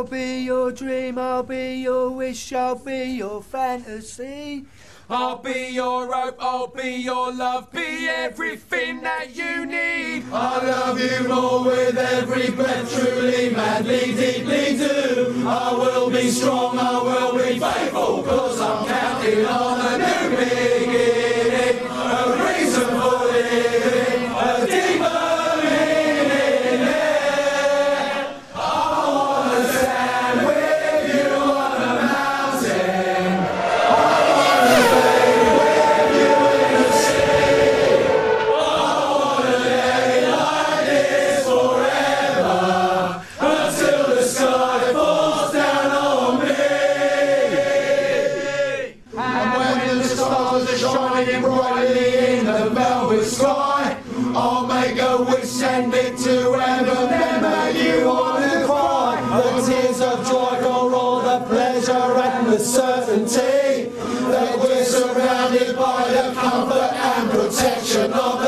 I'll be your dream, I'll be your wish, I'll be your fantasy. I'll be your hope, I'll be your love, be everything that you need. I love you more with every breath, truly, madly, deeply do. I will be strong, I will be faithful, cause I'm counting on a new beginning, shining brightly in the velvet sky. I'll make a wish, send it to heaven, then make you want to cry. The tears of joy for all the pleasure and the certainty that we're surrounded by the comfort and protection of